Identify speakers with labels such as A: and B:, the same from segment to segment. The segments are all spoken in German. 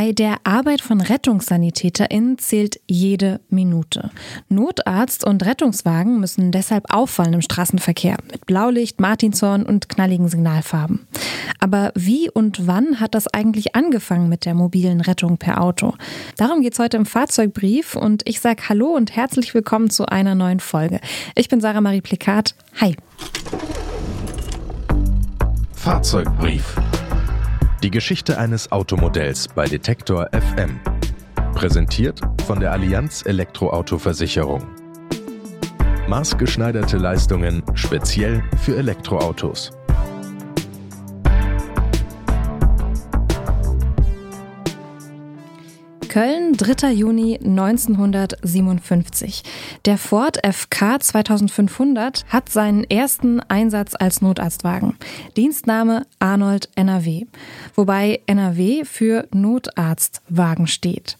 A: Bei der Arbeit von RettungssanitäterInnen zählt jede Minute. Notarzt und Rettungswagen müssen deshalb auffallen im Straßenverkehr mit Blaulicht, Martinshorn und knalligen Signalfarben. Aber wie und wann hat das eigentlich angefangen mit der mobilen Rettung per Auto? Darum geht es heute im Fahrzeugbrief und ich sage Hallo und herzlich willkommen zu einer neuen Folge. Ich bin Sarah Marie Plikat. Hi.
B: Fahrzeugbrief. Die Geschichte eines Automodells bei Detektor FM. Präsentiert von der Allianz Elektroauto-Versicherung. Maßgeschneiderte Leistungen speziell für Elektroautos.
A: Köln, 3. Juni 1957. Der Ford FK 2500 hat seinen ersten Einsatz als Notarztwagen. Dienstname Arnold NRW, wobei NRW für Notarztwagen steht.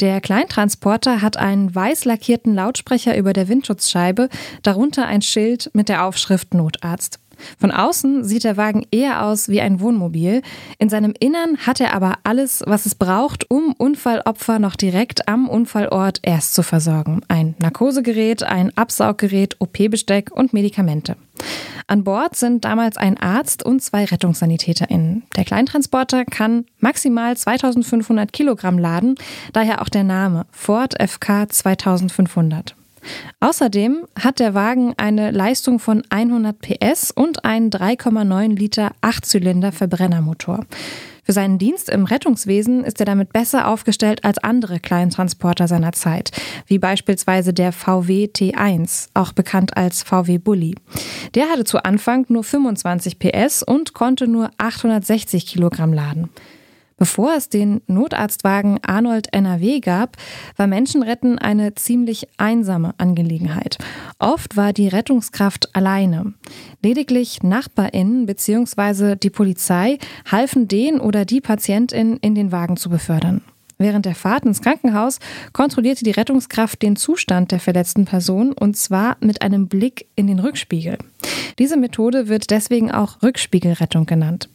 A: Der Kleintransporter hat einen weiß lackierten Lautsprecher über der Windschutzscheibe, darunter ein Schild mit der Aufschrift Notarzt. Von außen sieht der Wagen eher aus wie ein Wohnmobil. In seinem Innern hat er aber alles, was es braucht, um Unfallopfer noch direkt am Unfallort erst zu versorgen. Ein Narkosegerät, ein Absauggerät, OP-Besteck und Medikamente. An Bord sind damals ein Arzt und zwei RettungssanitäterInnen. Der Kleintransporter kann maximal 2500 Kilogramm laden, daher auch der Name Ford FK 2500. Außerdem hat der Wagen eine Leistung von 100 PS und einen 3,9 Liter Achtzylinder Verbrennermotor. Für seinen Dienst im Rettungswesen ist er damit besser aufgestellt als andere Kleintransporter seiner Zeit, wie beispielsweise der VW T1, auch bekannt als VW Bulli. Der hatte zu Anfang nur 25 PS und konnte nur 860 Kilogramm laden. Bevor es den Notarztwagen Arnold NRW gab, war Menschenretten eine ziemlich einsame Angelegenheit. Oft war die Rettungskraft alleine. Lediglich NachbarInnen bzw. die Polizei halfen den oder die Patientin in den Wagen zu befördern. Während der Fahrt ins Krankenhaus kontrollierte die Rettungskraft den Zustand der verletzten Person und zwar mit einem Blick in den Rückspiegel. Diese Methode wird deswegen auch Rückspiegelrettung genannt.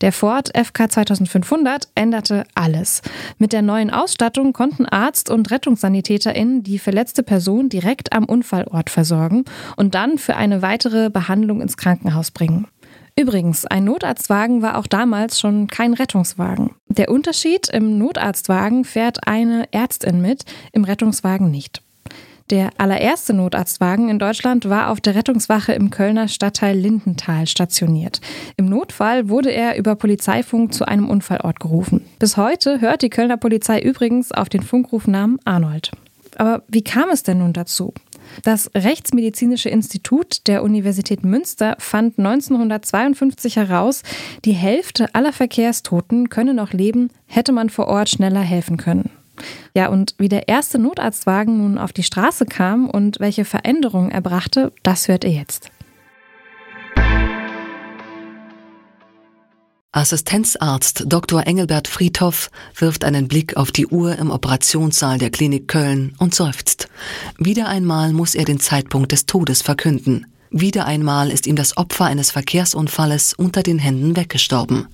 A: Der Ford FK 2500 änderte alles. Mit der neuen Ausstattung konnten Arzt und RettungssanitäterInnen die verletzte Person direkt am Unfallort versorgen und dann für eine weitere Behandlung ins Krankenhaus bringen. Übrigens, ein Notarztwagen war auch damals schon kein Rettungswagen. Der Unterschied, im Notarztwagen fährt eine Ärztin mit, im Rettungswagen nicht. Der allererste Notarztwagen in Deutschland war auf der Rettungswache im Kölner Stadtteil Lindenthal stationiert. Im Notfall wurde er über Polizeifunk zu einem Unfallort gerufen. Bis heute hört die Kölner Polizei übrigens auf den Funkrufnamen Arnold. Aber wie kam es denn nun dazu? Das Rechtsmedizinische Institut der Universität Münster fand 1952 heraus, die Hälfte aller Verkehrstoten könne noch leben, hätte man vor Ort schneller helfen können. Ja, und wie der erste Notarztwagen nun auf die Straße kam und welche Veränderungen er brachte, das hört ihr jetzt.
C: Assistenzarzt Dr. Engelbert Friedhoff wirft einen Blick auf die Uhr im Operationssaal der Klinik Köln und seufzt. Wieder einmal muss er den Zeitpunkt des Todes verkünden. Wieder einmal ist ihm das Opfer eines Verkehrsunfalles unter den Händen weggestorben.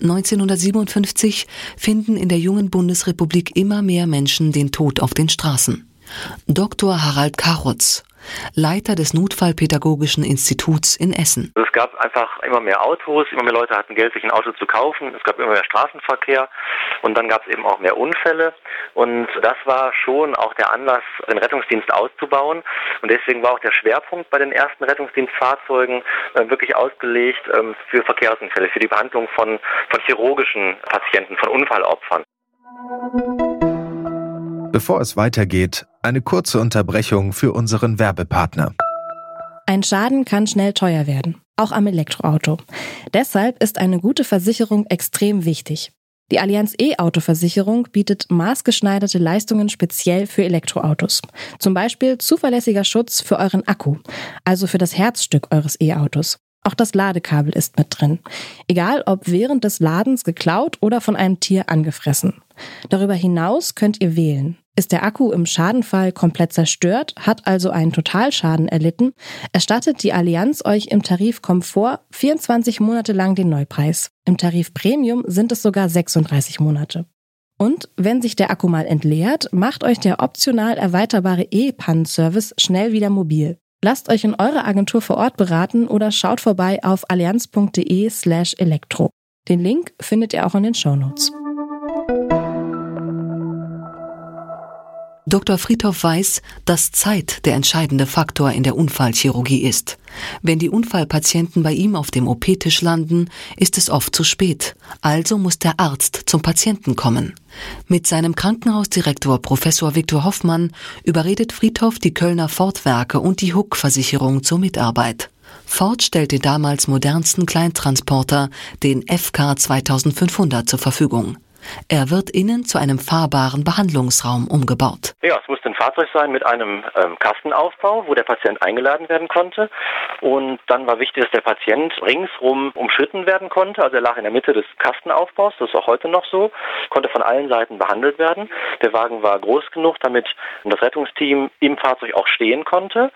C: 1957 finden in der jungen Bundesrepublik immer mehr Menschen den Tod auf den Straßen. Dr. Harald Karutz, Leiter des Notfallpädagogischen Instituts in Essen.
D: Es gab einfach immer mehr Autos, immer mehr Leute hatten Geld, sich ein Auto zu kaufen. Es gab immer mehr Straßenverkehr und dann gab es eben auch mehr Unfälle. Und das war schon auch der Anlass, den Rettungsdienst auszubauen. Und deswegen war auch der Schwerpunkt bei den ersten Rettungsdienstfahrzeugen äh, wirklich ausgelegt ähm, für Verkehrsunfälle, für die Behandlung von, von chirurgischen Patienten, von Unfallopfern.
B: Bevor es weitergeht, eine kurze Unterbrechung für unseren Werbepartner.
A: Ein Schaden kann schnell teuer werden, auch am Elektroauto. Deshalb ist eine gute Versicherung extrem wichtig. Die Allianz E-Auto-Versicherung bietet maßgeschneiderte Leistungen speziell für Elektroautos. Zum Beispiel zuverlässiger Schutz für euren Akku, also für das Herzstück eures E-Autos. Auch das Ladekabel ist mit drin. Egal ob während des Ladens geklaut oder von einem Tier angefressen. Darüber hinaus könnt ihr wählen. Ist der Akku im Schadenfall komplett zerstört, hat also einen Totalschaden erlitten, erstattet die Allianz euch im Tarif Komfort 24 Monate lang den Neupreis. Im Tarif Premium sind es sogar 36 Monate. Und wenn sich der Akku mal entleert, macht euch der optional erweiterbare E-Pannenservice schnell wieder mobil. Lasst euch in eurer Agentur vor Ort beraten oder schaut vorbei auf allianz.de slash elektro. Den Link findet ihr auch in den Shownotes.
C: Dr. Friedhoff weiß, dass Zeit der entscheidende Faktor in der Unfallchirurgie ist. Wenn die Unfallpatienten bei ihm auf dem OP-Tisch landen, ist es oft zu spät. Also muss der Arzt zum Patienten kommen. Mit seinem Krankenhausdirektor Professor Viktor Hoffmann überredet Friedhoff die Kölner Fortwerke und die Huck-Versicherung zur Mitarbeit. Ford stellt den damals modernsten Kleintransporter, den FK 2500, zur Verfügung. Er wird innen zu einem fahrbaren Behandlungsraum umgebaut.
D: Ja, es musste ein Fahrzeug sein mit einem ähm, Kastenaufbau, wo der Patient eingeladen werden konnte. Und dann war wichtig, dass der Patient ringsrum umschritten werden konnte. Also er lag in der Mitte des Kastenaufbaus, das ist auch heute noch so, konnte von allen Seiten behandelt werden. Der Wagen war groß genug, damit das Rettungsteam im Fahrzeug auch stehen konnte.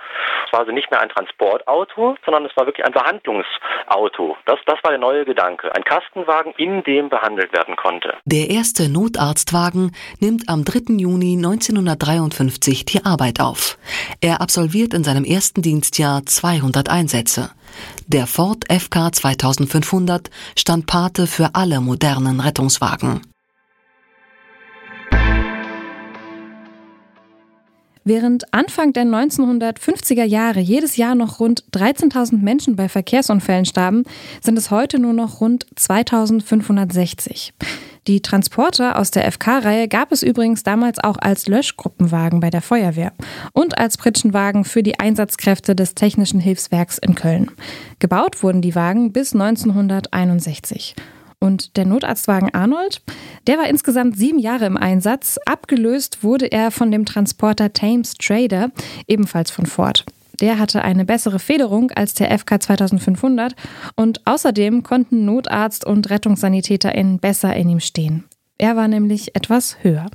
D: Es war also nicht mehr ein Transportauto, sondern es war wirklich ein Behandlungsauto. Das, das war der neue Gedanke. Ein Kastenwagen, in dem behandelt werden konnte.
C: Der der erste Notarztwagen nimmt am 3. Juni 1953 die Arbeit auf. Er absolviert in seinem ersten Dienstjahr 200 Einsätze. Der Ford FK 2500 stand Pate für alle modernen Rettungswagen.
A: Während Anfang der 1950er Jahre jedes Jahr noch rund 13.000 Menschen bei Verkehrsunfällen starben, sind es heute nur noch rund 2560. Die Transporter aus der FK-Reihe gab es übrigens damals auch als Löschgruppenwagen bei der Feuerwehr und als Pritschenwagen für die Einsatzkräfte des Technischen Hilfswerks in Köln. Gebaut wurden die Wagen bis 1961. Und der Notarztwagen Arnold, der war insgesamt sieben Jahre im Einsatz. Abgelöst wurde er von dem Transporter Thames Trader, ebenfalls von Ford. Der hatte eine bessere Federung als der FK 2500 und außerdem konnten Notarzt und RettungssanitäterInnen besser in ihm stehen. Er war nämlich etwas höher.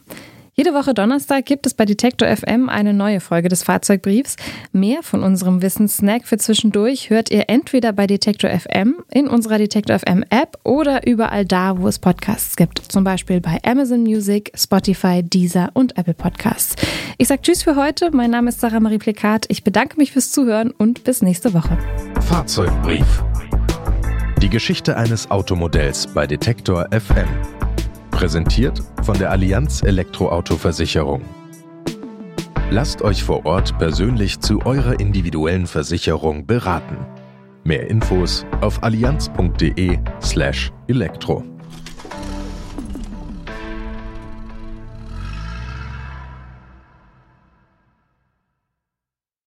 A: Jede Woche Donnerstag gibt es bei Detektor FM eine neue Folge des Fahrzeugbriefs. Mehr von unserem Wissenssnack für zwischendurch hört ihr entweder bei Detektor FM, in unserer Detektor FM App oder überall da, wo es Podcasts gibt. Zum Beispiel bei Amazon Music, Spotify, Deezer und Apple Podcasts. Ich sage Tschüss für heute. Mein Name ist Sarah Marie Plekat. Ich bedanke mich fürs Zuhören und bis nächste Woche.
B: Fahrzeugbrief. Die Geschichte eines Automodells bei Detektor FM. Präsentiert von der Allianz Elektroauto-Versicherung. Lasst euch vor Ort persönlich zu eurer individuellen Versicherung beraten. Mehr Infos auf allianz.de/elektro.